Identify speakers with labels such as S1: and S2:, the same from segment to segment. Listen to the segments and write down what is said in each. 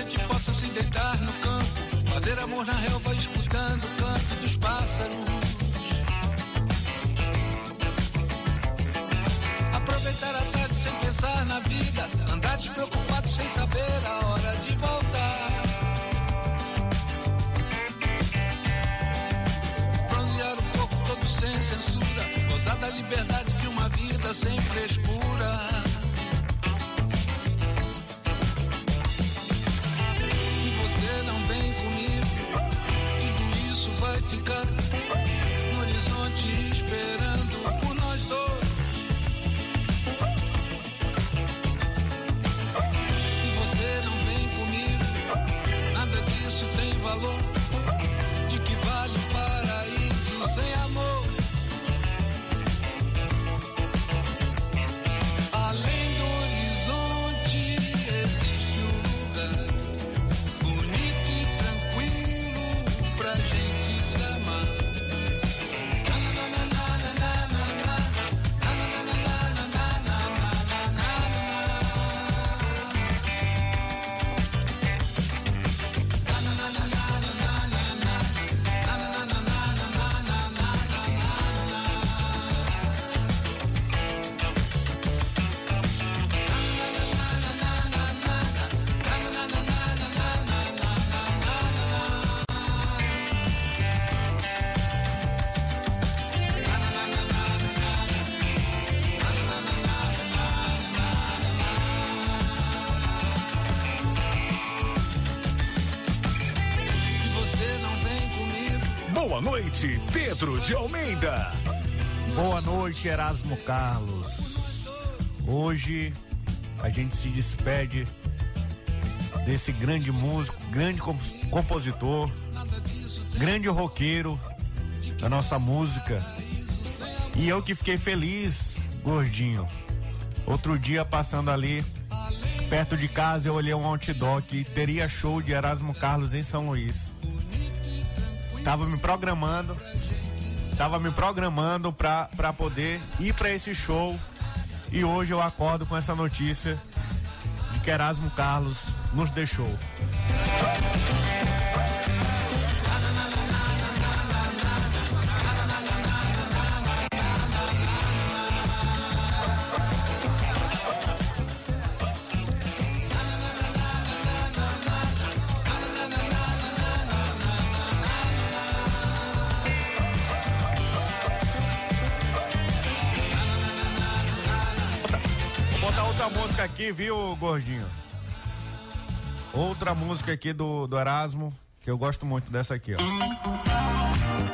S1: Gente possa se deitar no campo, fazer amor na relva,
S2: Boa noite, Pedro de Almeida.
S3: Boa noite, Erasmo Carlos. Hoje a gente se despede desse grande músico, grande compos- compositor, grande roqueiro da nossa música. E eu que fiquei feliz, gordinho. Outro dia passando ali perto de casa, eu olhei um outdoor que teria show de Erasmo Carlos em São Luís. Tava me programando tava me programando pra, pra poder ir pra esse show e hoje eu acordo com essa notícia de que Erasmo Carlos nos deixou. Aqui, viu, gordinho? Outra música aqui do, do Erasmo, que eu gosto muito dessa aqui, ó.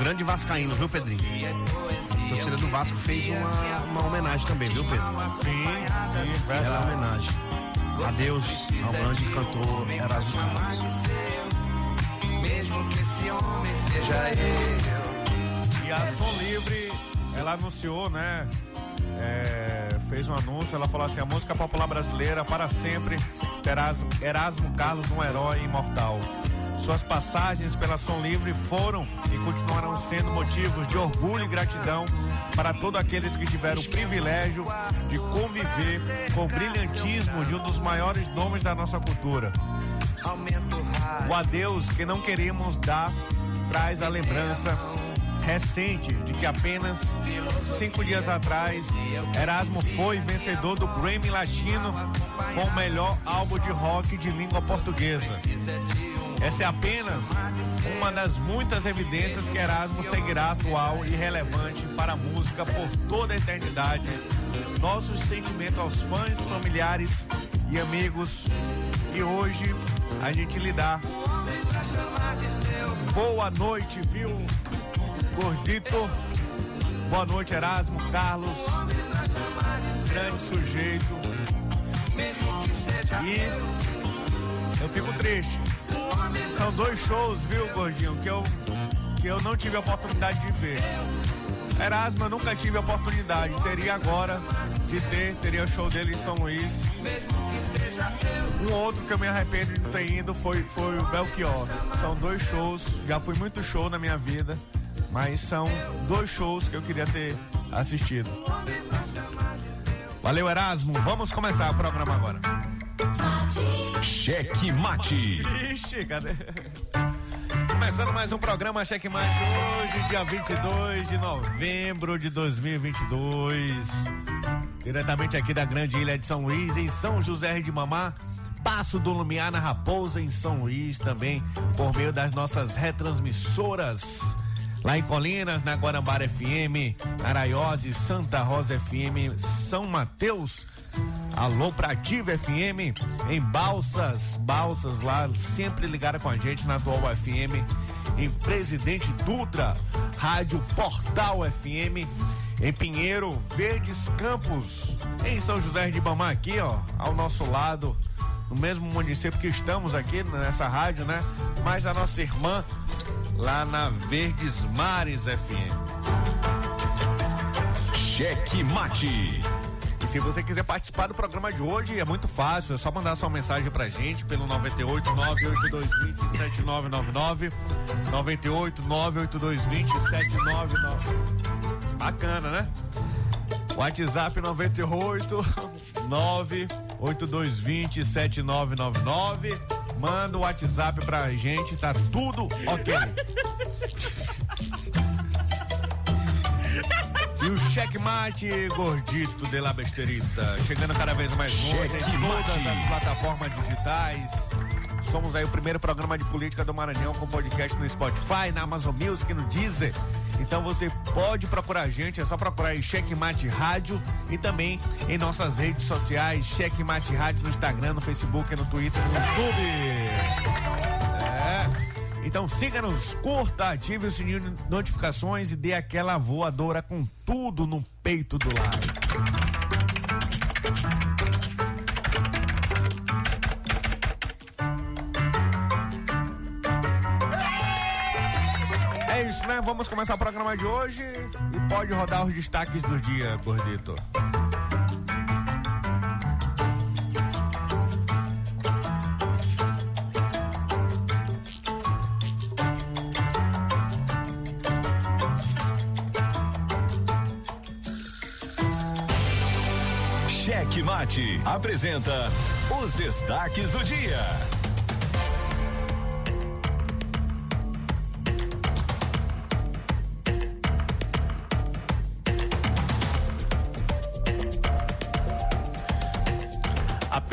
S4: Grande vascaíno, viu, Pedrinho?
S1: É.
S4: A torcida do Vasco fez uma, uma homenagem também, viu, Pedro?
S3: Sim, sim,
S4: Bela
S3: verdade.
S4: homenagem. Adeus ao grande cantor Erasmo Carlos.
S1: Mesmo que esse homem seja eu.
S3: E a Som Livre, ela anunciou, né? é, fez um anúncio, ela falou assim: a música popular brasileira para sempre terá Erasmo Carlos, um herói imortal. Suas passagens pela Som Livre foram e continuarão sendo motivos de orgulho e gratidão para todos aqueles que tiveram o privilégio de conviver com o brilhantismo de um dos maiores nomes da nossa cultura.
S1: O
S3: adeus que não queremos dar traz a lembrança recente de que apenas cinco dias atrás Erasmo foi vencedor do Grammy Latino com o melhor álbum de rock de língua portuguesa. Essa é apenas uma das muitas evidências que Erasmo seguirá atual e relevante para a música por toda a eternidade. Nossos sentimentos aos fãs, familiares e amigos. E hoje a gente lhe dá boa noite, viu, gordito? Boa noite, Erasmo, Carlos. Grande sujeito. E eu fico triste. São dois shows, viu, gordinho, que eu, que eu não tive a oportunidade de ver. Erasmo, eu nunca tive a oportunidade. Teria agora de ter, teria o show dele em São Luís. Um outro que eu me arrependo de não ter ido foi, foi o Belchior. São dois shows, já fui muito show na minha vida, mas são dois shows que eu queria ter assistido. Valeu, Erasmo. Vamos começar o programa agora.
S2: Cheque Mate.
S3: Ixi, cadê? Começando mais um programa Cheque Mate hoje, dia 22 de novembro de 2022. Diretamente aqui da grande ilha de São Luís, em São José de Mamá. Passo do Lumiar na Raposa, em São Luís também, por meio das nossas retransmissoras. Lá em Colinas, na Guarambara FM, Araiose, Santa Rosa FM, São Mateus, Alô Prativa FM, em Balsas, Balsas lá, sempre ligada com a gente na Atual FM, em Presidente Dutra, Rádio Portal FM, em Pinheiro, Verdes Campos, em São José de Bamá aqui, ó, ao nosso lado, no mesmo município que estamos aqui nessa rádio, né? Mas a nossa irmã lá na Verdes Mares FM.
S2: Cheque Mate.
S3: Se você quiser participar do programa de hoje, é muito fácil, é só mandar sua mensagem pra gente pelo 98 98220 7999. 98 98220 7999. Bacana, né? WhatsApp 98 98220 7999. Manda o WhatsApp pra gente, tá tudo ok. E o checkmate gordito de la besterita, chegando cada vez mais longe em todas as plataformas digitais. Somos aí o primeiro programa de política do Maranhão com podcast no Spotify, na Amazon Music, no Deezer. Então você pode procurar a gente, é só procurar aí Checkmate Rádio e também em nossas redes sociais, Checkmate Rádio no Instagram, no Facebook, no Twitter, no YouTube. Então siga-nos, curta, ative o sininho de notificações e dê aquela voadora com tudo no peito do like. É isso, né? Vamos começar o programa de hoje e pode rodar os destaques do dia, gordito.
S2: Mate apresenta os destaques do dia.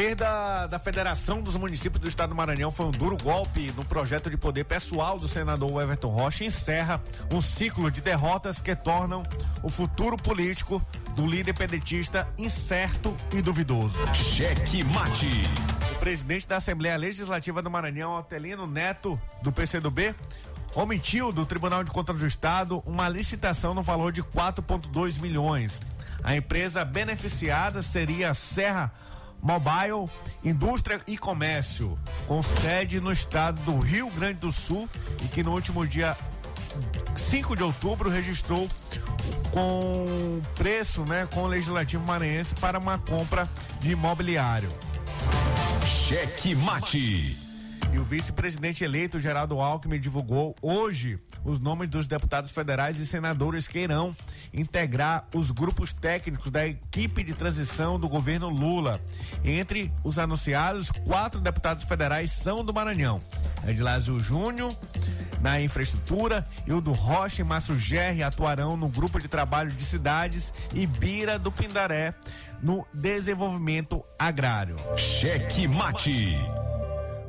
S3: A perda da Federação dos Municípios do Estado do Maranhão foi um duro golpe no projeto de poder pessoal do senador Everton Rocha e encerra um ciclo de derrotas que tornam o futuro político do líder pedetista incerto e duvidoso.
S2: Cheque Mate.
S3: O presidente da Assembleia Legislativa do Maranhão, Otelino Neto, do PCdoB, omitiu do Tribunal de Contas do Estado uma licitação no valor de 4,2 milhões. A empresa beneficiada seria a Serra Mobile, Indústria e Comércio, com sede no estado do Rio Grande do Sul e que no último dia 5 de outubro registrou com preço, né, com o legislativo maranhense para uma compra de imobiliário.
S2: Cheque Mate.
S3: E o vice-presidente eleito Geraldo Alckmin divulgou hoje os nomes dos deputados federais e senadores que irão integrar os grupos técnicos da equipe de transição do governo Lula. Entre os anunciados, quatro deputados federais são do Maranhão: Edilásio Júnior na infraestrutura e o do Rocha e Márcio Gerri atuarão no grupo de trabalho de cidades e Bira do Pindaré no desenvolvimento agrário.
S2: Cheque Mate.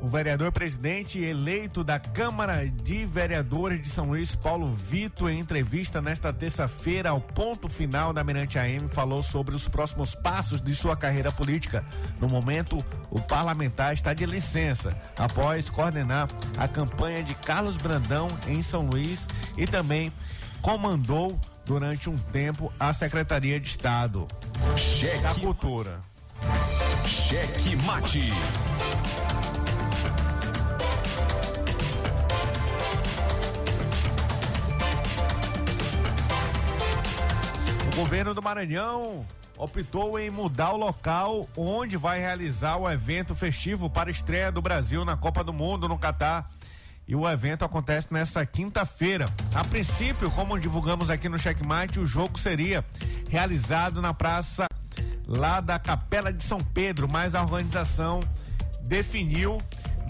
S3: O vereador presidente eleito da Câmara de Vereadores de São Luís, Paulo Vitor, em entrevista nesta terça-feira ao ponto final da Mirante AM, falou sobre os próximos passos de sua carreira política. No momento, o parlamentar está de licença após coordenar a campanha de Carlos Brandão em São Luís e também comandou durante um tempo a Secretaria de Estado
S2: Cheque,
S3: da Cultura.
S2: Cheque Mate.
S3: Governo do Maranhão optou em mudar o local onde vai realizar o evento festivo para estreia do Brasil na Copa do Mundo no Catar. E o evento acontece nessa quinta-feira. A princípio, como divulgamos aqui no Checkmate, o jogo seria realizado na praça lá da Capela de São Pedro, mas a organização definiu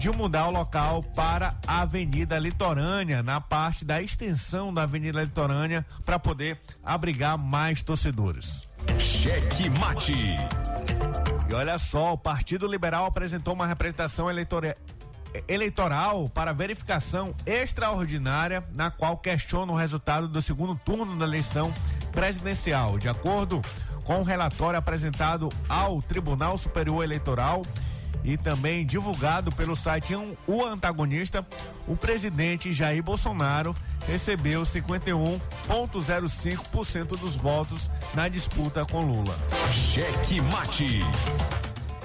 S3: de mudar o local para a Avenida Litorânea, na parte da extensão da Avenida Litorânea, para poder abrigar mais torcedores.
S2: Cheque Mate.
S3: E olha só, o Partido Liberal apresentou uma representação eleitoral eleitoral para verificação extraordinária, na qual questiona o resultado do segundo turno da eleição presidencial. De acordo com o relatório apresentado ao Tribunal Superior Eleitoral e também divulgado pelo site O Antagonista, o presidente Jair Bolsonaro recebeu 51,05% dos votos na disputa com Lula.
S2: Cheque Mate.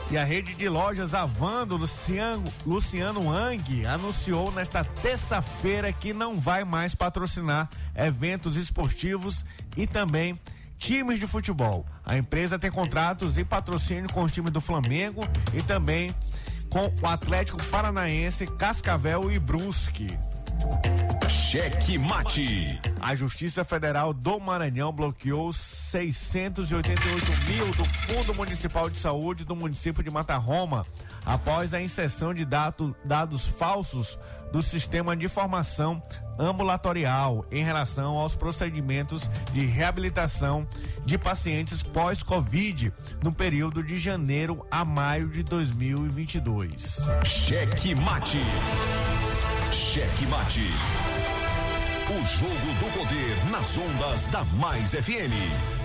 S3: E a rede de lojas Avando Luciano, Luciano Ang anunciou nesta terça-feira que não vai mais patrocinar eventos esportivos e também times de futebol. A empresa tem contratos e patrocínio com os times do Flamengo e também com o Atlético Paranaense, Cascavel e Brusque.
S2: Cheque Mate.
S3: A Justiça Federal do Maranhão bloqueou 688 mil do Fundo Municipal de Saúde do município de Mata Roma após a inserção de dados, falsos do sistema de informação ambulatorial em relação aos procedimentos de reabilitação de pacientes pós-Covid no período de janeiro a maio de 2022.
S2: Cheque Mate. Cheque Mate. O jogo do poder nas ondas da Mais FM.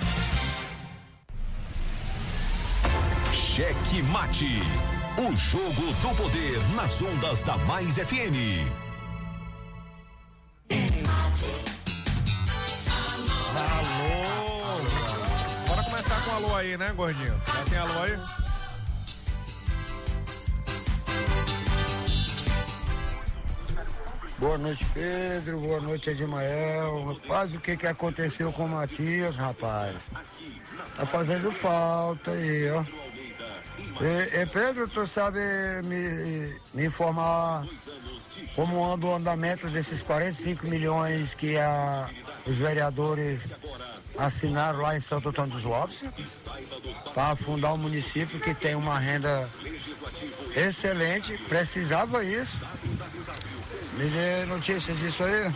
S2: Cheque Mate. O jogo do poder nas ondas da Mais FM.
S3: Alô! Bora começar com alô aí, né, gordinho? Já tem alô aí?
S5: Boa noite, Pedro. Boa noite, Edmael. Rapaz, o que que aconteceu com o Matias, rapaz? Tá fazendo falta aí, ó. E, e Pedro, tu sabe me, me informar como anda o andamento desses 45 milhões que a, os vereadores assinaram lá em Santo Antônio dos Lopes para fundar um município que tem uma renda excelente, precisava isso. Me dê notícias disso aí.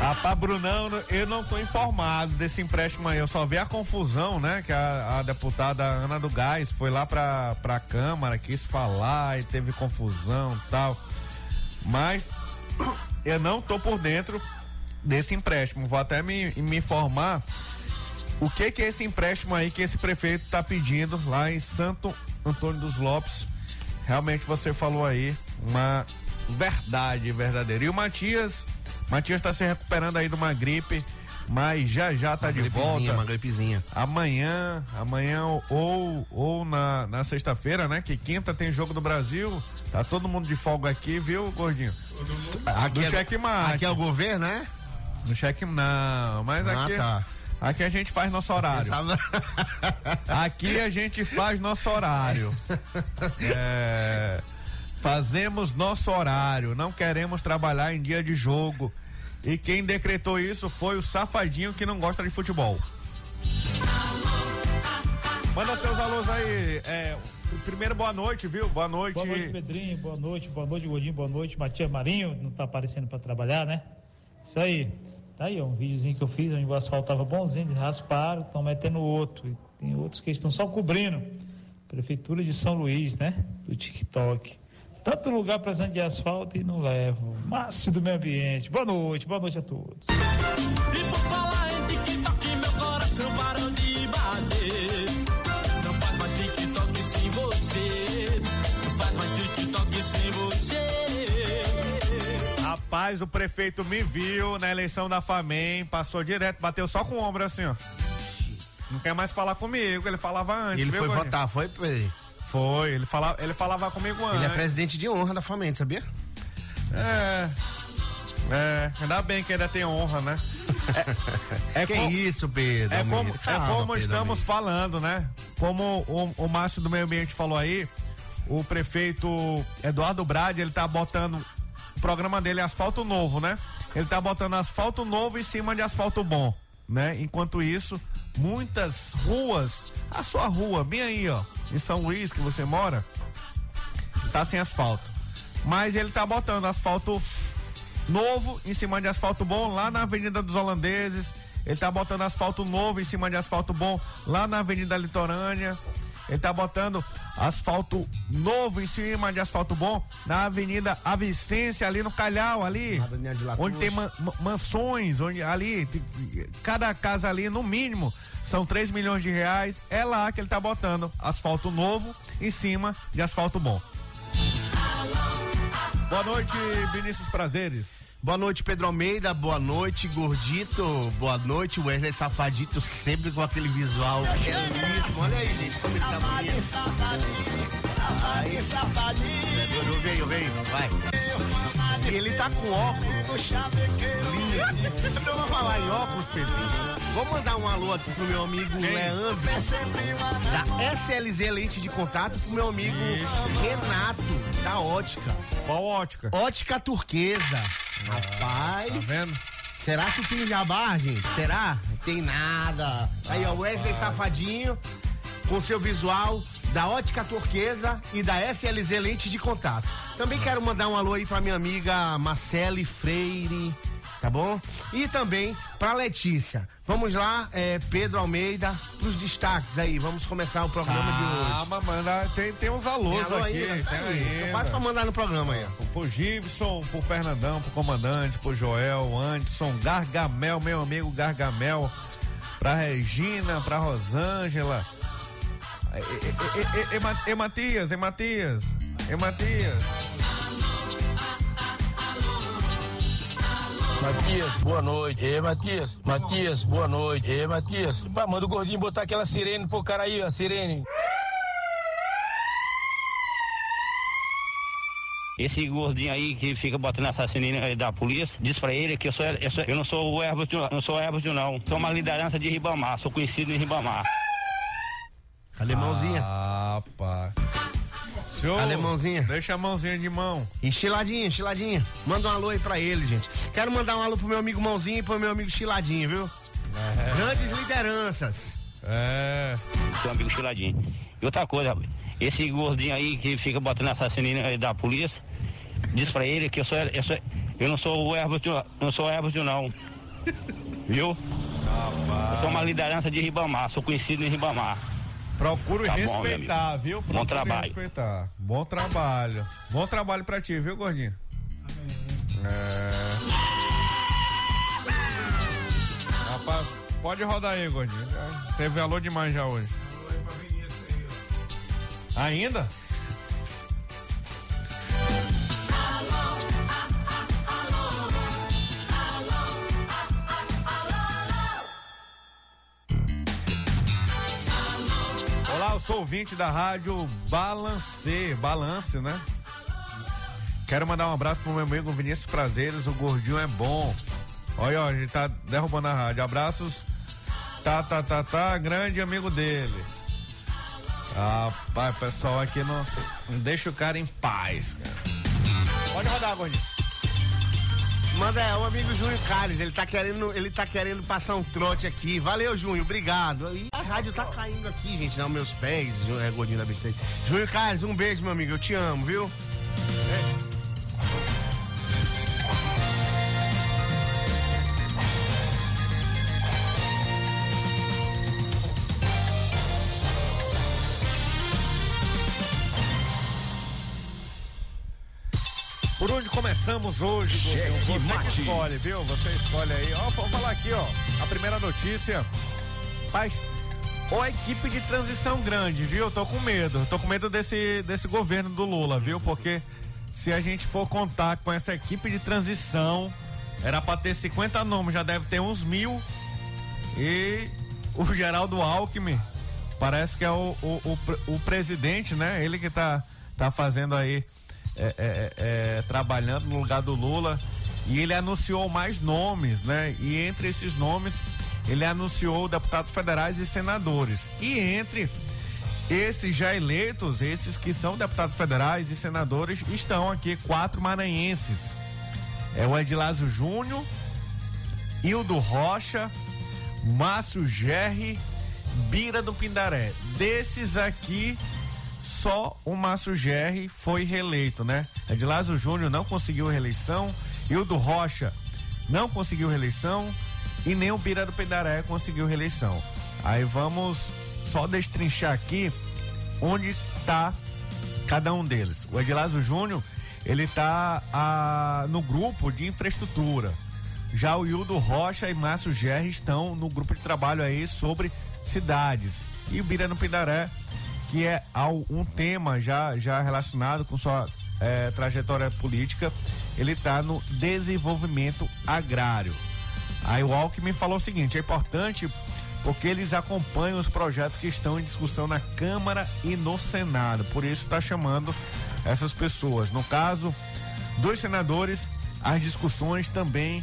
S3: Rapaz, Brunão, eu não tô informado desse empréstimo aí. Eu só vi a confusão, né? Que a, a deputada Ana do Gás foi lá pra, pra Câmara, quis falar e teve confusão e tal. Mas eu não tô por dentro desse empréstimo. Vou até me, me informar o que que é esse empréstimo aí que esse prefeito tá pedindo lá em Santo Antônio dos Lopes. Realmente você falou aí uma verdade verdadeira. E o Matias Matias está se recuperando aí de uma gripe, mas já já tá
S4: uma
S3: de volta.
S4: Uma gripezinha.
S3: Amanhã, amanhã ou ou na, na sexta-feira, né? Que quinta tem jogo do Brasil. Tá todo mundo de folga aqui, viu, gordinho?
S4: Aqui
S3: do
S4: é,
S3: cheque mate.
S4: Aqui é o governo, né?
S3: No cheque não, mas
S4: Ah,
S3: aqui
S4: tá.
S3: aqui a gente faz nosso horário. Aqui a gente faz nosso horário. É, fazemos nosso horário. Não queremos trabalhar em dia de jogo. E quem decretou isso foi o safadinho que não gosta de futebol. Manda seus alôs aí. É, primeiro, boa noite, viu? Boa noite.
S6: Boa noite, Pedrinho. Boa noite, boa noite, Gordinho. Boa noite, Matias Marinho. Não tá aparecendo para trabalhar, né? Isso aí. Tá aí, ó, um videozinho que eu fiz, onde o asfalto tava bonzinho, eles rasparam, estão metendo outro. E tem outros que estão só cobrindo. Prefeitura de São Luís, né? Do TikTok. Tanto lugar precisando de asfalto e não levo. Márcio do meio ambiente. Boa noite, boa noite a todos.
S7: E por falar em TikTok, meu coração parou de bater. Não faz mais TikTok sem você. Não faz mais TikTok sem você.
S3: Rapaz, o prefeito me viu na eleição da FAMEM, passou direto, bateu só com o ombro assim, ó. Não quer mais falar comigo, ele falava antes.
S4: Ele
S3: viu,
S4: foi
S3: Gordinho?
S4: votar, foi? Pedro?
S3: Foi, ele falava, ele falava comigo antes.
S4: Ele é presidente de honra da Flamengo, sabia?
S3: É. É, ainda bem que ainda tem honra, né? É, é
S4: que isso, Pedro?
S3: É como, é
S4: Calma,
S3: como
S4: Pedro,
S3: estamos falando, né? Como o, o Márcio do Meio Ambiente falou aí, o prefeito Eduardo Brade, ele tá botando. O programa dele é asfalto novo, né? Ele tá botando asfalto novo em cima de asfalto bom, né? Enquanto isso, muitas ruas, a sua rua, bem aí, ó, em São Luís que você mora, tá sem asfalto. Mas ele tá botando asfalto novo em cima de asfalto bom lá na Avenida dos Holandeses. Ele tá botando asfalto novo em cima de asfalto bom lá na Avenida Litorânea. ele tá botando asfalto novo em cima de asfalto bom na Avenida Avicência, ali no Calhau, ali. Onde tem man, mansões, onde ali, tem, cada casa ali, no mínimo, são 3 milhões de reais. É lá que ele tá botando asfalto novo em cima de asfalto bom. Boa noite, Vinícius Prazeres.
S4: Boa noite, Pedro Almeida. Boa noite, Gordito. Boa noite, Wesley Safadito, sempre com aquele visual belíssimo. Olha aí, gente, como ele tá. Saudade, saudade. Veio, veio, vai. Ele tá com óculos. Então vamos falar em óculos, Pedro. Vou mandar um alô aqui pro meu amigo Leandro, da SLZ Leite de Contato, pro meu amigo Renato, da Ótica.
S3: Qual ótica?
S4: Ótica turquesa. Rapaz.
S3: Tá vendo?
S4: Será que tem jabá, gente? Será? Tem nada. Aí, ó, Wesley Safadinho, com seu visual da Ótica Turquesa e da SLZ Lente de Contato. Também quero mandar um alô aí pra minha amiga Marcele Freire, tá bom? E também pra Letícia. Vamos lá, é, Pedro Almeida, pros destaques aí. Vamos começar o programa de hoje.
S3: Ah, mas manda, tem, tem uns alôs
S4: Tem alô
S3: aqui.
S4: ainda? Tá aí. pra mandar no programa aí, ó.
S3: Pro Gibson, pro Fernandão, pro comandante, pro Joel, Anderson, Gargamel, meu amigo Gargamel, pra Regina, pra Rosângela. E, e, e, e, e, e Matias, e Matias, e Matias.
S8: Matias, boa noite. Ê, Matias. Matias, boa noite. Ê, Matias. Pá, manda o gordinho botar aquela sirene pro cara aí, a sirene.
S9: Esse gordinho aí que fica botando assassino da polícia, diz pra ele que eu, sou, eu, sou- eu não sou o Herbert, não sou o Herbert, não. Sou uma liderança de Ribamar, sou conhecido em Ribamar.
S4: Alemãozinha.
S3: Ah, pá. Show.
S4: Alemãozinha.
S3: Deixa a mãozinha de mão.
S4: Enchiladinha, enchiladinha. Manda um alô aí pra ele, gente. Quero mandar um alô pro meu amigo Mãozinho e pro meu amigo Chiladinho, viu? Grandes lideranças.
S3: É.
S9: Seu amigo Chiladinho. E outra coisa, rapaz, esse gordinho aí que fica botando assassino aí da polícia, diz pra ele que eu sou, eu, sou, eu não sou o Herbert, não sou o Herbert, não. Viu? Eu sou uma liderança de Ribamar, sou conhecido em Ribamar.
S3: Procuro
S9: Tá bom,
S3: respeitar,
S9: amigo.
S3: viu?
S9: Bom
S3: Procuro
S9: trabalho.
S3: respeitar. Bom trabalho. Bom trabalho pra ti, viu, gordinho? É. Rapaz, pode rodar aí, gordinho. Teve alô demais já hoje. Ainda? Sou ouvinte da rádio Balance, Balance, né? Quero mandar um abraço pro meu amigo Vinícius Prazeres, o gordinho é bom. Olha, ó, ele tá derrubando a rádio. Abraços, tá, tá, tá, tá, grande amigo dele. Rapaz, pessoal aqui não, não deixa o cara em paz, cara. Pode rodar, gordinho.
S4: Manda é o amigo Júnior Carlos, ele tá querendo, ele tá querendo passar um trote aqui. Valeu, Júnior, obrigado. E a rádio tá caindo aqui, gente, nos meus pés, é gordinho da besteira. Júnior Carlos, um beijo, meu amigo, eu te amo, viu?
S3: Por onde começamos hoje,
S2: Cheque?
S3: Você que
S2: mate.
S3: escolhe, viu? Você escolhe aí. Ó, vou falar aqui, ó. A primeira notícia. Paz. Ó, equipe de transição grande, viu? Tô com medo. Tô com medo desse, desse governo do Lula, viu? Porque se a gente for contar com essa equipe de transição, era pra ter 50 nomes, já deve ter uns mil. E o Geraldo Alckmin parece que é o, o, o, o presidente, né? Ele que tá, tá fazendo aí, é, é, é, trabalhando no lugar do Lula. E ele anunciou mais nomes, né? E entre esses nomes, ele anunciou deputados federais e senadores. E entre esses já eleitos, esses que são deputados federais e senadores, estão aqui quatro maranhenses. É o Edilásio Júnior, Hildo Rocha, Márcio Gerri, Bira do Pindaré. Desses aqui, só o Márcio Gerri foi reeleito, né? Edilásio Júnior não conseguiu reeleição, Hildo Rocha não conseguiu reeleição e nem o Bira do Pindaré conseguiu reeleição. Aí vamos só destrinchar aqui onde está cada um deles. O Edilásio Júnior, ele está ah, no grupo de infraestrutura. Já o Hildo Rocha e Márcio Gerri estão no grupo de trabalho aí sobre cidades. E o Birano Pindaré, que é ao- um tema já, já relacionado com sua eh, trajetória política, ele está no desenvolvimento agrário. Aí o Alckmin falou o seguinte: é importante porque eles acompanham os projetos que estão em discussão na Câmara e no Senado. Por isso está chamando essas pessoas. No caso dos senadores, as discussões também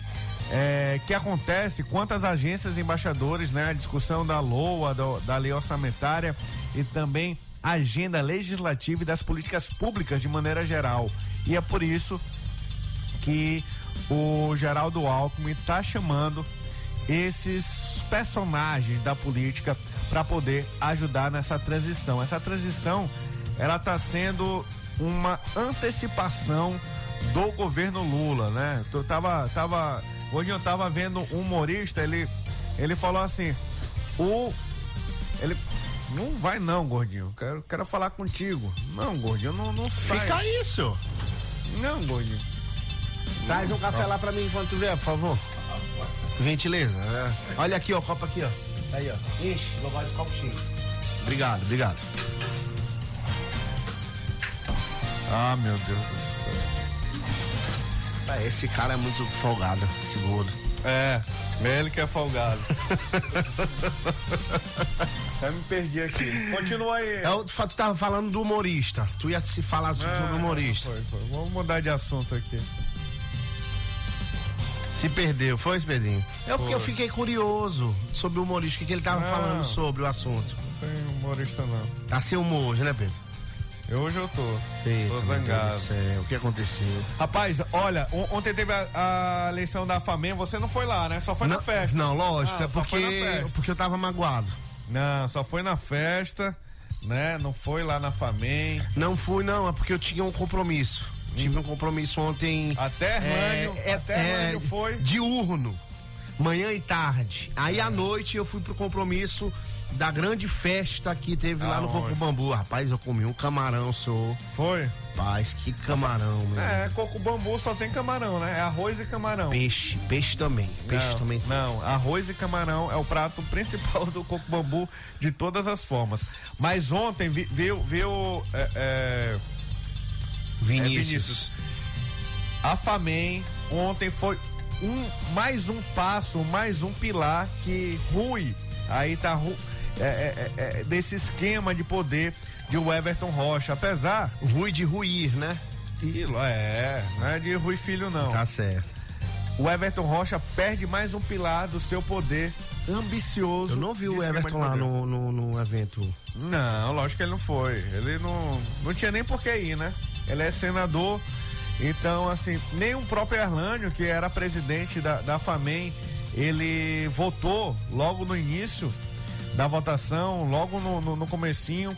S3: é, que acontece quanto às agências embaixadores, né? A discussão da LOA, do- da lei orçamentária e também a agenda legislativa e das políticas públicas de maneira geral. E é por isso que o Geraldo Alckmin está chamando esses personagens da política para poder ajudar nessa transição. Essa transição ela está sendo uma antecipação do governo Lula, né? Eu tava, tava, hoje eu tava vendo um humorista, ele, ele falou assim, o, ele, não vai não, gordinho, quero, quero falar contigo. Não, gordinho, não, não sai.
S4: Fica isso.
S3: Não, gordinho.
S4: Traz um café lá pra mim enquanto tu vier, por favor. Gentileza. é. Olha aqui, ó, copo aqui, ó. Aí, ó. Ixi, vou de copo cheio. Obrigado, obrigado.
S3: Ah, meu Deus do céu.
S4: Esse cara é muito folgado, esse gordo.
S3: É, ele que é folgado. Até me perdi aqui. Continua aí.
S4: É, o- tu tava falando do humorista. Tu ia se falar sobre
S3: Ah,
S4: o humorista.
S3: foi, foi. Vamos mudar de assunto aqui.
S4: Se perdeu, foi, Pedrinho? É porque eu fiquei curioso sobre o humorista, o que, que ele tava
S3: Não.
S4: falando sobre o assunto.
S3: Não tem humorista não.
S4: Tá sem humor hoje, né, Pedro?
S3: Eu, hoje eu tô.
S4: Eita,
S3: tô zangado.
S4: céu, O que aconteceu?
S3: Rapaz, olha, on- ontem teve a, a eleição da FAMEM, você não foi lá, né? Só foi
S4: não,
S3: na festa.
S4: Não, lógico,
S3: Ah,
S4: é
S3: só foi na
S4: porque,
S3: festa.
S4: porque eu tava magoado.
S3: Não, só foi na festa, né? Não foi lá na FAMEM.
S4: Não fui, não, é porque eu tinha um compromisso. Tive um compromisso ontem.
S3: Até Rânio, até Rânio foi.
S4: Diurno. Manhã e tarde. Aí à noite eu fui pro compromisso da grande festa que teve lá no? Coco Bambu. Rapaz, eu comi um camarão, senhor.
S3: Foi?
S4: Rapaz, que camarão, meu.
S3: É, coco bambu só tem camarão, né? É arroz e camarão.
S4: Peixe, peixe também. Peixe
S3: não,
S4: também.
S3: Não, arroz e camarão é o prato principal do coco bambu de todas as formas. Mas ontem vi- viu, viu é, é,
S4: Vinícius.
S3: é, Vinícius. A FAMEM ontem foi um, mais um passo, mais um pilar que Rui, aí tá Ru- é, é, é, é, desse esquema de poder de o Everton Rocha, apesar
S4: Rui de ruir, né?
S3: que é, não é de Rui Filho não.
S4: Tá certo.
S3: O Everton Rocha perde mais um pilar do seu poder ambicioso.
S4: Eu não vi o Everton lá no, no, no evento.
S3: Não, lógico que ele não foi. Ele não, não tinha nem por que ir, né? Ele é senador. Então, assim, nem o próprio Erlânio, que era presidente da, da FAMEM, ele votou logo no início da votação, logo no, no, no comecinho,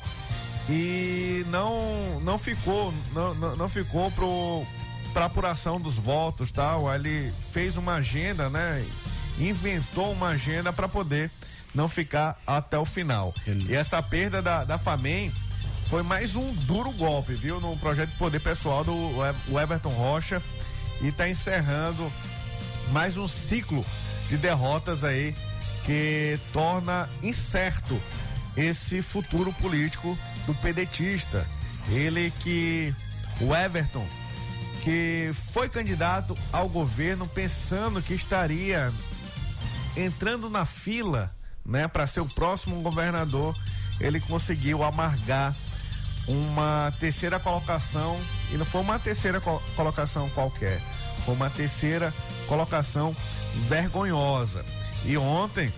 S3: e não, não ficou, não, não, ficou pro, pra apuração dos votos tal. Ele fez uma agenda, né? Inventou uma agenda para poder não ficar até o final. E essa perda da, da FAMEM foi mais um duro golpe, viu? No projeto de poder pessoal do Everton Rocha e tá encerrando mais um ciclo de derrotas aí que torna incerto esse futuro político do pedetista. Ele que o Everton que foi candidato ao governo pensando que estaria entrando na fila, né, para ser o próximo governador, ele conseguiu amargar uma terceira colocação e não foi uma terceira co- colocação qualquer, foi uma terceira colocação vergonhosa. E ontem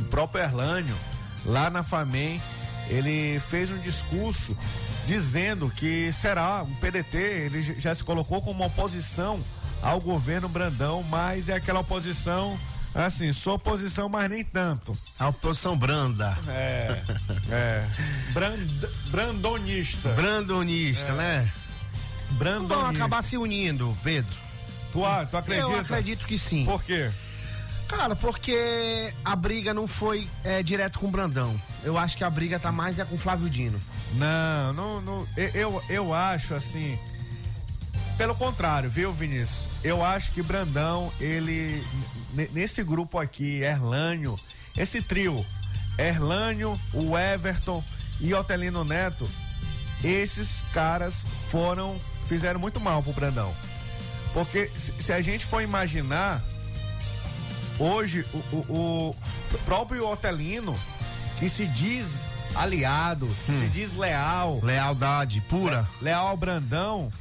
S3: o próprio Erlânio lá na FAMEM ele fez um discurso dizendo que será o PDT, ele já se colocou como oposição ao governo Brandão, mas é aquela oposição assim, sou oposição, mas nem tanto.
S4: A oposição branda.
S3: É, é. Brand, brandonista.
S4: Brandonista,
S3: É.
S4: né?
S3: Brandonista.
S4: Vão acabar se unindo, Pedro.
S3: Tu, tu acredita?
S4: Eu acredito que sim.
S3: Por quê?
S4: Cara, porque a briga não foi é, direto com o Brandão. Eu acho que a briga tá mais é com o Flávio Dino.
S3: Não, não, não eu, eu acho assim. Pelo contrário, viu, Vinícius? Eu acho que Brandão, ele. Nesse grupo aqui, Erlânio, esse trio, Erlânio, o Everton e Otelino Neto, esses caras foram. fizeram muito mal pro Brandão. Porque se a gente for imaginar, hoje o, o, o próprio Otelino, que se diz aliado, hum. se diz leal.
S4: Lealdade pura.
S3: Leal ao Brandão.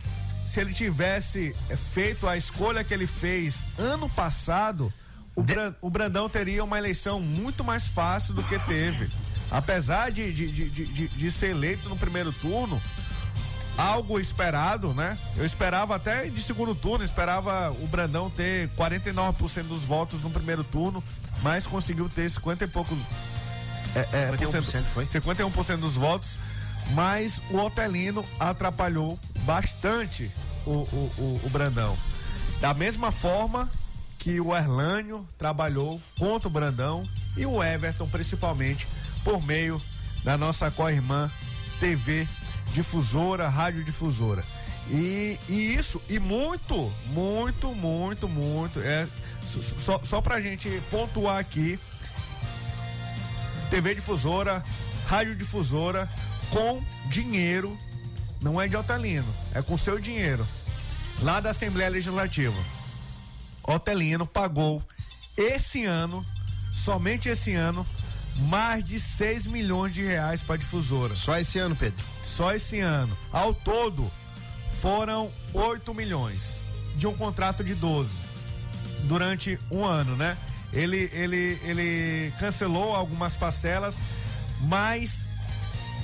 S3: Se ele tivesse feito a escolha que ele fez ano passado, o, de... o Brandão teria uma eleição muito mais fácil do que teve. Apesar de, de, de, de, de ser eleito no primeiro turno, algo esperado, né? Eu esperava até de segundo turno, esperava o Brandão ter 49% dos votos no primeiro turno, mas conseguiu ter 50 e poucos.
S4: É, é, 51%
S3: foi? 51% dos votos, mas o Otelino atrapalhou bastante o, o, o, o Brandão. Da mesma forma que o Erlânio trabalhou contra o Brandão e o Everton, principalmente, por meio da nossa co-irmã TV difusora, rádio difusora. E, e isso, e muito, muito, muito, muito, é só, só pra gente pontuar aqui, TV difusora, rádio difusora, com dinheiro, não é de Otelino, é com seu dinheiro, lá da Assembleia Legislativa. Otelino pagou esse ano, somente esse ano, mais de 6 milhões de reais para difusora.
S4: Só esse ano, Pedro?
S3: Só esse ano. Ao todo, foram 8 milhões de um contrato de 12 durante um ano, né? Ele, ele, ele cancelou algumas parcelas, mais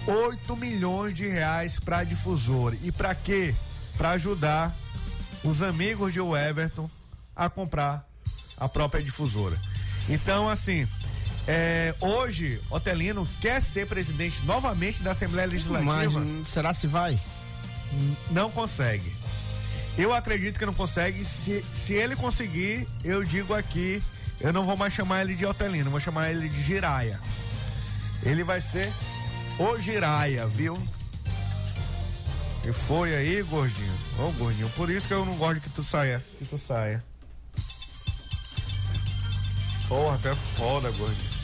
S3: 8 milhões de reais para difusora. E para quê? Para ajudar os amigos de Everton a comprar a própria difusora. Então, assim, é, hoje, Otelino quer ser presidente novamente da Assembleia Legislativa.
S4: Mas, será se vai?
S3: Não consegue. Eu acredito que não consegue. Se, se ele conseguir, eu digo aqui, eu não vou mais chamar ele de Otelino, vou chamar ele de Giraia. Ele vai ser o Giraia, viu? E foi aí, gordinho. Ô, oh, gordinho, por isso que eu não gosto que tu saia, que tu saia. Porra, até foda, gordinho.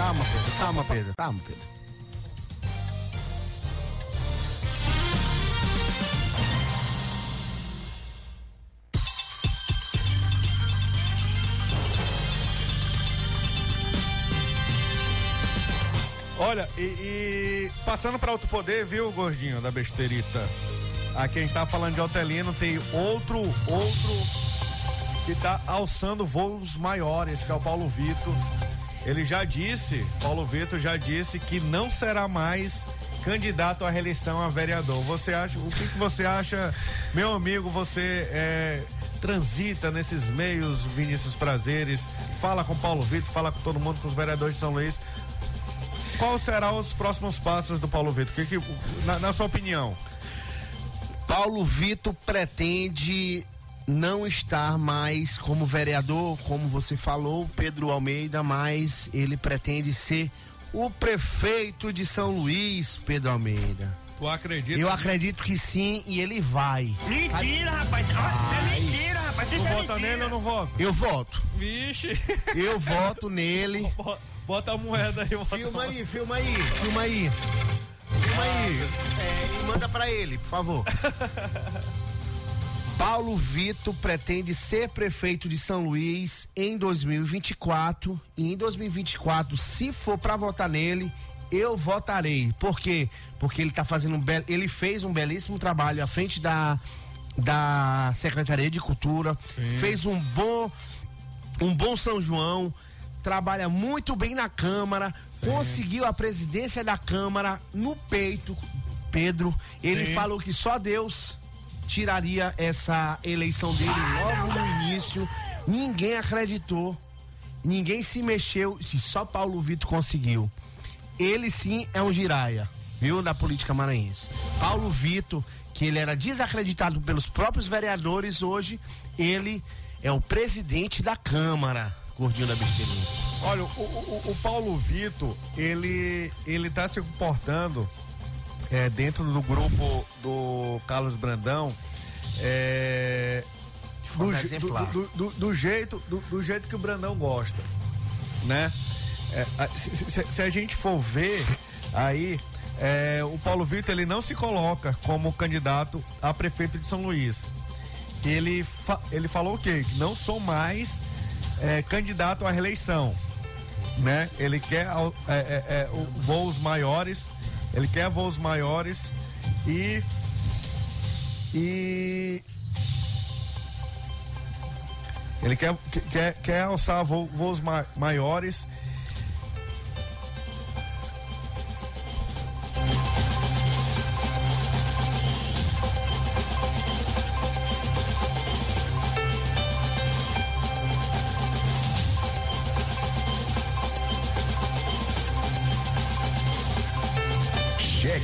S4: Calma, Pedro.
S3: Olha, e, e passando para outro poder, viu, gordinho da besteirita? Aqui a gente tá falando de Otelino, tem outro, outro que tá alçando voos maiores, que é o Paulo Vitor ele já disse, Paulo Vitor já disse que não será mais candidato à reeleição a vereador. Você acha, o que, que você acha, meu amigo, você é, transita nesses meios, Vinícius Prazeres, fala com Paulo Vitor, fala com todo mundo, com os vereadores de São Luís. Qual serão os próximos passos do Paulo Vitor? Que, que, na, na sua opinião?
S4: Paulo Vitor pretende não estar mais como vereador, como você falou, Pedro Almeida, mas ele pretende ser o prefeito de São Luís, Pedro Almeida.
S3: Tu acredita?
S4: Eu acredito que sim e ele vai.
S10: Mentira, rapaz. Vai. É mentira, rapaz.
S3: Tu é vota nele ou não vota?
S4: Eu voto.
S3: Vixe.
S4: Eu voto nele.
S3: Bota a moeda aí.
S4: Filma aí, filma aí, filma aí. Filma aí. É, e manda pra ele, por favor. Paulo Vitor pretende ser prefeito de São Luís em 2024 e em 2024, se for para votar nele, eu votarei. Por quê? Porque ele tá fazendo um bel... ele fez um belíssimo trabalho à frente da da Secretaria de Cultura, fez um bom um bom São João, trabalha muito bem na Câmara, conseguiu a presidência da Câmara no peito. Pedro, ele
S3: Sim.
S4: falou que só Deus tiraria essa eleição dele logo no início. Ninguém acreditou, ninguém se mexeu, só Paulo Vitor conseguiu. Ele sim é um giraia, viu, da política maranhense. Paulo Vitor, que ele era desacreditado pelos próprios vereadores, hoje ele é o presidente da Câmara, gordinho da besteirinha.
S3: Olha, o, o- o Paulo Vitor, ele, ele tá se comportando é, dentro do grupo do Carlos Brandão é, do, do- do- do jeito, do, jeito que o Brandão gosta, né? É, se, se- se a gente for ver aí, é, o Paulo Vitor ele não se coloca como candidato a prefeito de São Luís. Ele, fa- ele falou o quê? Que não sou mais é, candidato à reeleição né? Ele quer é, é, é, voos maiores, ele quer voos maiores e e ele quer que- quer, quer alçar vo- voos ma- maiores.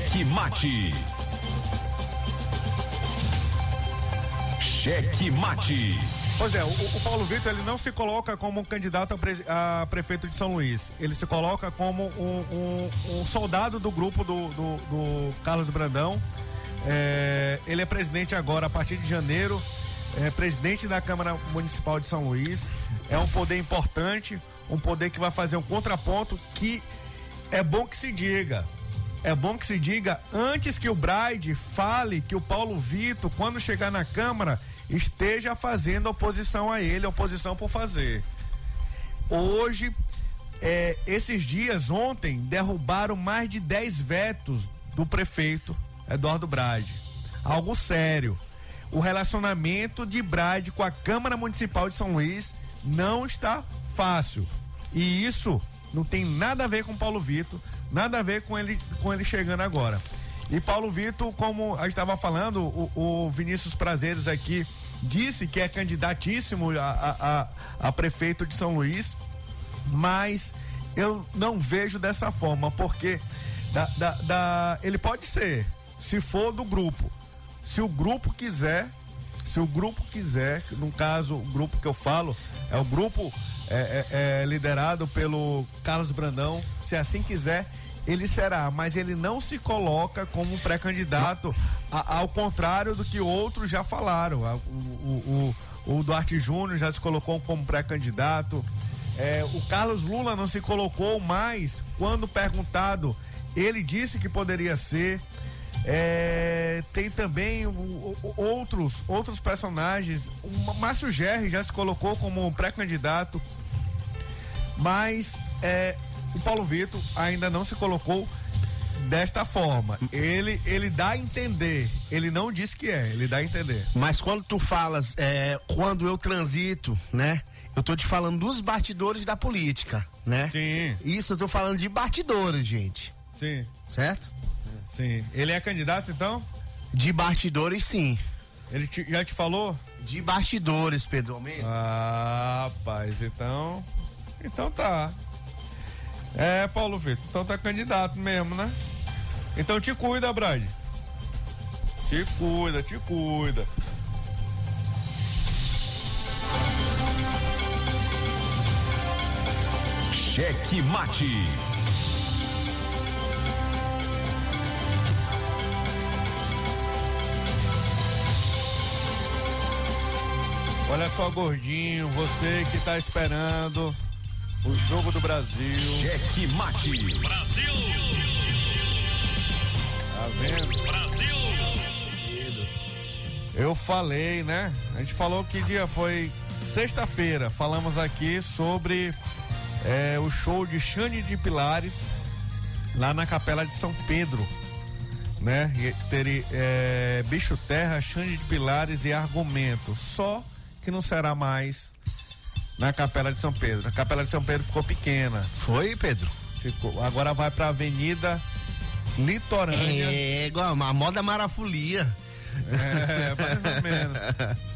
S2: Cheque mate. Cheque mate.
S3: Pois é, o, o Paulo Vitor ele não se coloca como um candidato a, presi- a prefeito de São Luís. Ele se coloca como um, um- um soldado do grupo do, do- do Carlos Brandão. É, ele é presidente agora a partir de janeiro, é presidente da Câmara Municipal de São Luís. É um poder importante, um poder que vai fazer um contraponto que é bom que se diga. É bom que se diga antes que o Braide fale que o Paulo Vitor, quando chegar na Câmara, esteja fazendo oposição a ele, oposição por fazer. Hoje, é, esses dias, ontem, derrubaram mais de 10 vetos do prefeito Eduardo Brade. Algo sério. O relacionamento de Brade com a Câmara Municipal de São Luís não está fácil. E isso não tem nada a ver com Paulo Vitor, nada a ver com ele, com ele chegando agora. E Paulo Vitor, como a gente estava falando, o, o Vinícius Prazeres aqui disse que é candidatíssimo a, a, a- prefeito de São Luís, mas eu não vejo dessa forma, porque da, da- da- ele pode ser, se for do grupo. Se o grupo quiser, se o grupo quiser, no caso, o grupo que eu falo é o grupo é, é- é liderado pelo Carlos Brandão, se assim quiser, ele será, mas ele não se coloca como pré-candidato, ao contrário do que outros já falaram. O, o, o, o Duarte Júnior já se colocou como pré-candidato. É, o Carlos Lula não se colocou mais quando perguntado, ele disse que poderia ser. É, tem também o- o- outros outros personagens. O Márcio Gerri já se colocou como pré-candidato, mas é, o Paulo Vitor ainda não se colocou desta forma. Ele ele dá a entender. Ele não disse que é. Ele dá a entender.
S4: Mas quando tu falas, é, quando eu transito, né? Eu tô te falando dos bastidores da política, né?
S3: Sim.
S4: Isso eu tô falando de bastidores, gente.
S3: Sim.
S4: Certo?
S3: Sim. Ele é candidato então?
S4: De bastidores, sim.
S3: Ele te- já te falou?
S4: De bastidores, Pedro Almeida.
S3: Ah, rapaz, então. Então tá. É, Paulo Vitor, então tá candidato mesmo, né? Então te cuida, Brad. Te cuida, te cuida.
S2: Cheque mate.
S3: Olha só, gordinho, você que tá esperando o jogo do Brasil.
S2: Cheque mate.
S3: Brasil! Tá vendo?
S7: Brasil!
S3: Eu falei, né? A gente falou que dia foi sexta-feira. Falamos aqui sobre é, o show de Xande de Pilares lá na Capela de São Pedro, né? E Teria é, Bicho Terra, Xande de Pilares e Argumento. Só que não será mais na Capela de São Pedro. A Capela de São Pedro ficou pequena.
S4: Foi, Pedro?
S3: Ficou. Agora vai pra Avenida Litorânea.
S4: É, igual a moda marafolia.
S3: É, mais ou menos.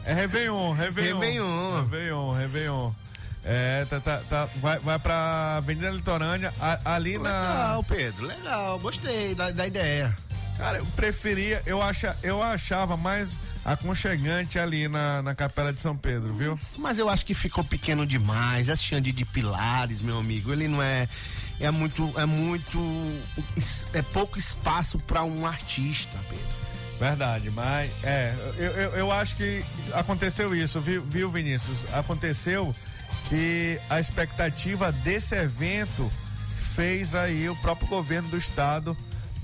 S3: É Réveillon, Réveillon.
S4: Réveillon.
S3: Réveillon, Réveillon. É, tá, tá, tá, vai, vai pra Avenida Litorânea, ali na.
S4: Legal, Pedro, legal. Gostei da, da ideia.
S3: Cara, eu preferia, eu, acha, eu achava mais aconchegante ali na, na Capela de São Pedro, viu?
S4: Mas eu acho que ficou pequeno demais. Esse Xande de Pilares, meu amigo, ele não é. É muito. É muito. É pouco espaço pra um artista, Pedro.
S3: Verdade, mas é, eu, eu, eu acho que aconteceu isso, viu, viu, Vinícius? Aconteceu que a expectativa desse evento fez aí o próprio governo do estado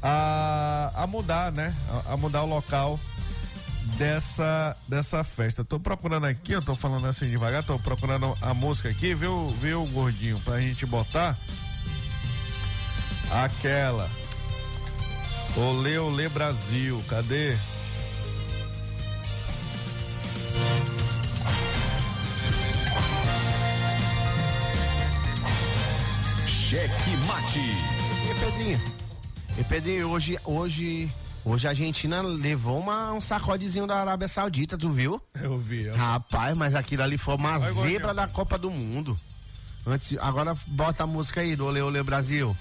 S3: a, a mudar, né? A, a mudar o local dessa, dessa festa. Tô procurando aqui, eu tô falando assim devagar, tô procurando a música aqui, viu, viu, gordinho, pra gente botar aquela. Olê, olê Brasil, cadê?
S2: Cheque Mate.
S4: E Pedrinho? E Pedrinho, hoje, hoje, hoje a Argentina levou uma, um sacodezinho da Arábia Saudita, tu viu?
S3: Eu vi.
S4: Rapaz, mas aquilo ali foi uma
S3: Vai,
S4: zebra da Copa do Mundo. Antes, agora bota a música aí do Olê Olê Brasil.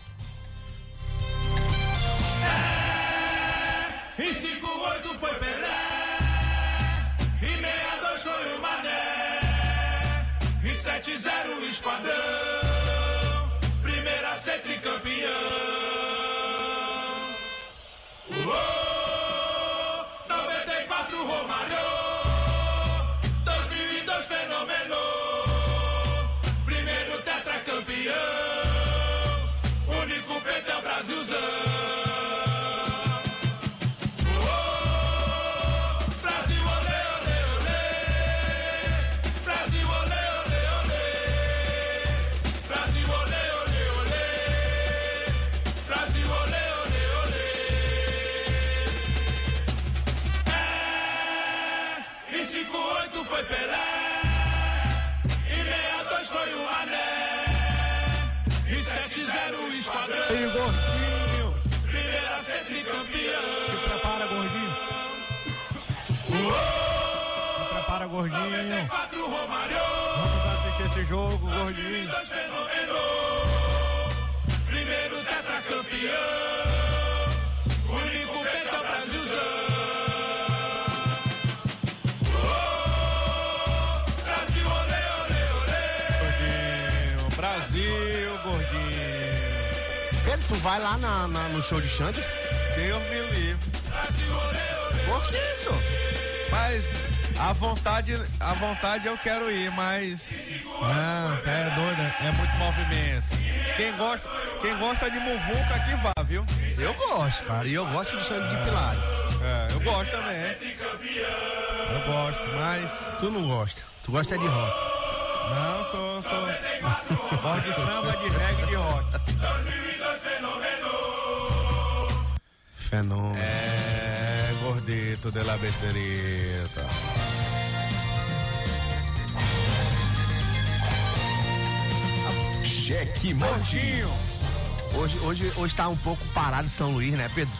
S7: Em
S3: gordinho.
S7: 94 Romário.
S3: Vamos assistir esse jogo, gordinho.
S7: Primeiro tetracampeão, único pentão Brasilzão. Brasil.
S3: Gordinho. Brasil, gordinho.
S4: Pedro, tu vai lá na, na- no show de Xande?
S3: Deus me livre.
S4: Por que isso?
S3: Mas a vontade, a vontade eu quero ir, mas. Não, tá é doido, é muito movimento. Quem gosta, quem gosta de muvuca que vá, viu?
S4: Eu gosto, cara. E eu gosto de Xande de Pilares.
S3: É, eu gosto também. Eu gosto, mas.
S4: Tu não gosta. Tu gosta é de rock.
S3: Não, sou. sou gosto de samba, de reggae de rock.
S7: 2002 fenômeno.
S4: Fenômeno.
S3: É, gordito de la besterita.
S2: Cheque Mate.
S3: Gordinho.
S4: Hoje, hoje, hoje tá um pouco parado São Luís, né, Pedro?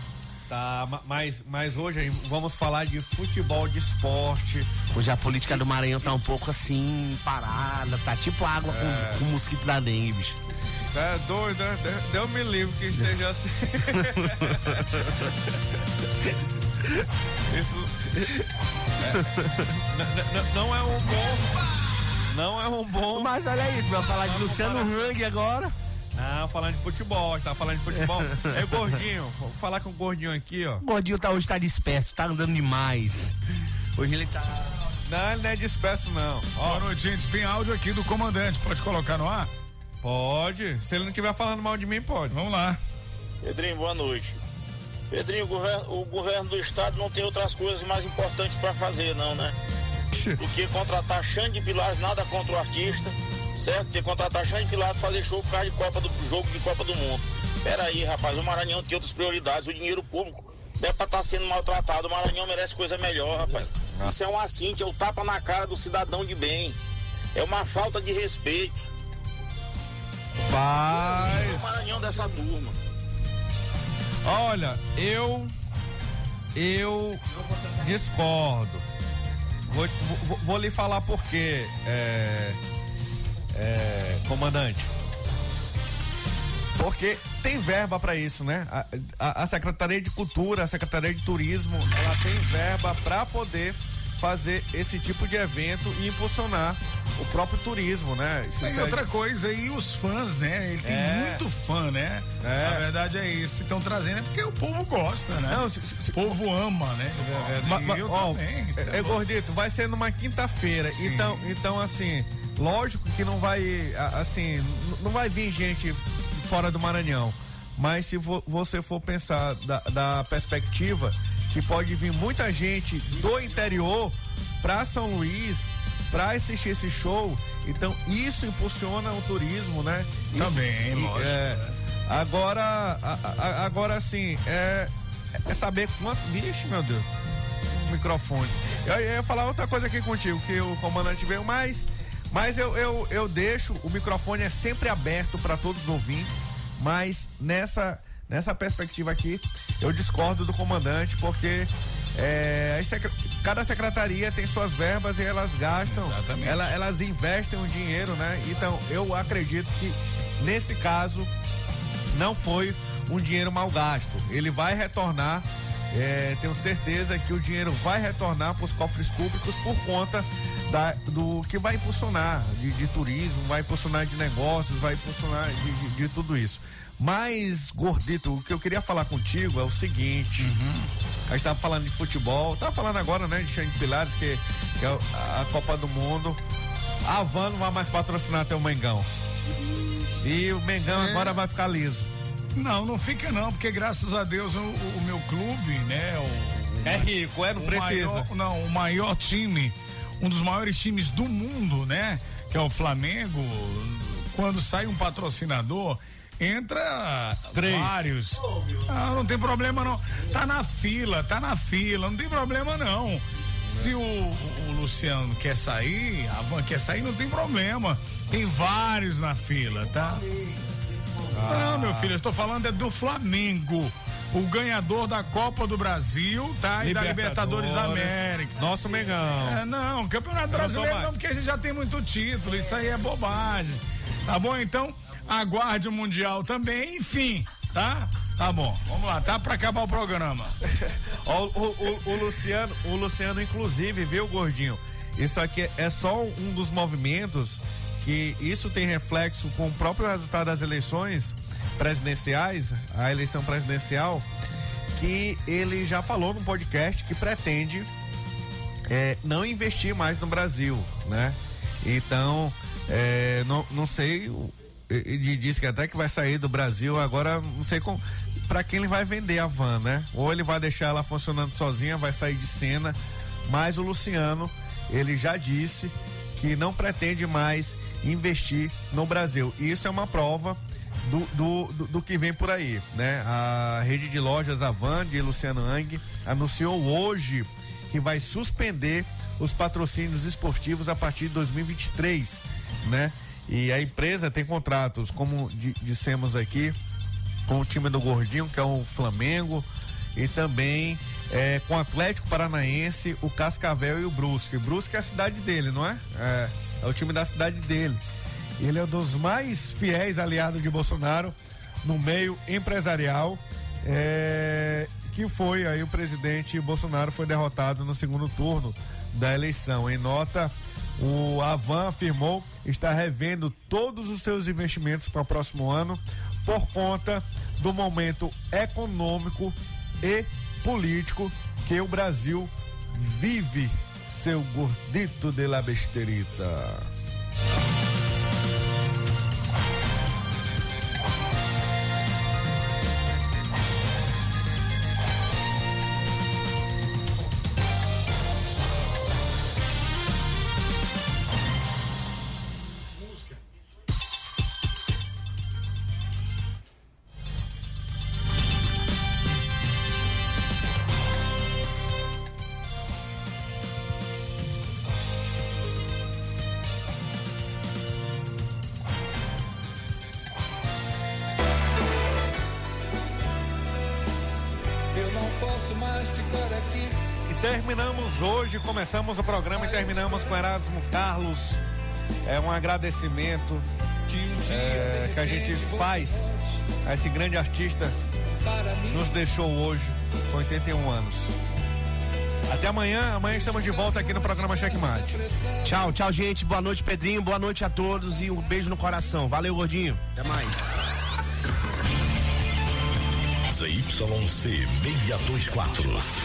S3: Tá, ma- mas, mas hoje vamos falar de futebol, de esporte.
S4: Hoje a política do Maranhão tá um pouco assim, parada, tá tipo água com, com mosquito da dengue, bicho.
S3: É doido, né? De- Deus me livre que esteja assim. Isso. é, n- n- não é um bom. Não é um bom.
S4: Mas olha aí, tu vai falar de Luciano Hang agora.
S3: Não, falando de futebol, tá falando de futebol. É gordinho, vou falar com o gordinho aqui, ó.
S4: O gordinho tá, hoje tá disperso, tá andando demais. Hoje ele tá.
S3: Não, ele não é disperso, não. Ó,
S11: Boa noite, gente. Tem áudio aqui do comandante. Pode colocar no ar?
S3: pode. Se ele não estiver falando mal de mim, pode.
S11: Vamos lá.
S12: Pedrinho, boa noite. Pedrinho, o governo, o governo do estado não tem outras coisas mais importantes para fazer, não, né? Do que contratar Xande Pilares, nada contra o artista, certo? Tem que contratar Xande Pilares fazer show por causa de Copa do jogo de Copa do Mundo. Peraí, rapaz, o Maranhão tem outras prioridades, o dinheiro público é pra estar sendo maltratado, o Maranhão merece coisa melhor, rapaz. Isso é um assinte, é o tapa na cara do cidadão de bem. É uma falta de respeito.
S3: Paz.
S12: O Maranhão dessa turma.
S3: Olha, eu. Eu discordo. Vou, vou, vou lhe falar por quê, é, é, comandante. Porque tem verba para isso, né? A, a, a, Secretaria de Cultura, a Secretaria de Turismo, ela tem verba para poder fazer esse tipo de evento e impulsionar o próprio turismo, né?
S11: Isso e outra coisa, e os fãs, né? Ele tem
S3: É.
S11: muito fã, né?
S3: É.
S11: A verdade é isso. Estão trazendo é porque o povo gosta, né?
S3: Não, se- se-
S11: o povo ama, né?
S3: Ma- ma-
S11: eu
S3: ó,
S11: também.
S3: é, é, gordito, vai ser numa quinta-feira. Então, então assim, lógico que não vai, assim, não vai vir gente fora do Maranhão. Mas se vo- você for pensar da, da perspectiva que pode vir muita gente do interior para São Luís para assistir esse show, então isso impulsiona o turismo, né? Isso-
S11: Também,
S3: e-
S11: lógico,
S3: é,
S11: né?
S3: Agora, a- a- agora assim, é, é saber quanto. Vixe, meu Deus. Microfone. Eu, eu ia falar outra coisa aqui contigo, que o comandante veio, mas. Mas eu, eu, eu deixo, o microfone é sempre aberto para todos os ouvintes, mas nessa, nessa perspectiva aqui, eu discordo do comandante, porque é, secre- cada secretaria tem suas verbas e elas gastam, ela- elas investem o dinheiro, né? Então eu acredito que nesse caso não foi um dinheiro mal gasto. Ele vai retornar. é, tenho certeza que o dinheiro vai retornar para os cofres públicos por conta da- do que vai impulsionar de, de turismo, vai impulsionar de negócios, vai impulsionar de, de- de tudo isso. Mas, Gordito, o que eu queria falar contigo é o seguinte: a gente tava falando de futebol, tava falando agora, né, de Xande Pilares, que, que é a Copa do Mundo. A Van não vai mais patrocinar até o Mengão. E o Mengão
S11: É.
S3: agora vai ficar liso.
S11: Não, não fica não, porque graças a Deus o, o meu clube, né? O,
S3: É rico, é? Não precisa.
S11: maior- não, o maior time, um dos maiores times do mundo, né? Que é o Flamengo. Quando sai um patrocinador, entra
S3: Três.
S11: vários. Ah, não tem problema não. Tá na fila, tá na fila, não tem problema não. Se o, o- Luciano quer sair, a Van quer sair, não tem problema. Tem vários na fila, tá? Não, meu filho, eu estou falando é do Flamengo. O ganhador da Copa do Brasil, tá? E da Libertadores da América.
S3: Nosso Mengão.
S11: É, não, Campeonato Brasileiro não, porque a gente já tem muito título, isso aí é bobagem. Tá bom? Então, aguarde o Mundial também, enfim, tá? Tá bom, vamos lá, tá pra acabar o programa.
S3: O, o- o Luciano, o Luciano, inclusive, viu, gordinho? Isso aqui é só um dos movimentos que isso tem reflexo com o próprio resultado das eleições presidenciais, a eleição presidencial, que ele já falou no podcast que pretende é, não investir mais no Brasil, né? Então, é, não, não sei, ele disse que até que vai sair do Brasil, agora não sei com, para quem ele vai vender a van, né? Ou ele vai deixar ela funcionando sozinha, vai sair de cena, mas o Luciano, ele já disse que não pretende mais investir no Brasil. E isso é uma prova do, do, do, do que vem por aí, né? A rede de lojas Avan de Luciano Ang anunciou hoje que vai suspender os patrocínios esportivos a partir de 2023, né? E a empresa tem contratos, como di- dissemos aqui, com o time do Gordinho, que é o Flamengo, e também é, com o Atlético Paranaense, o Cascavel e o Brusque. Brusque é a cidade dele, não é? É, é o time da cidade dele. Ele é um dos mais fiéis aliados de Bolsonaro no meio empresarial. é, que foi aí o presidente Bolsonaro foi derrotado no segundo turno da eleição. Em nota, o Avan afirmou estar revendo todos os seus investimentos para o próximo ano por conta do momento econômico e político que o Brasil vive, seu gordito de la besterita. Começamos o programa e terminamos com Erasmo Carlos. É um agradecimento é, que a gente faz a esse grande artista nos deixou hoje com 81 anos. Até amanhã, amanhã estamos de volta aqui no programa Checkmate.
S4: Tchau, tchau, gente. Boa noite, Pedrinho. Boa noite a todos e um beijo no coração. Valeu, gordinho. Até mais.
S2: ZYC 624.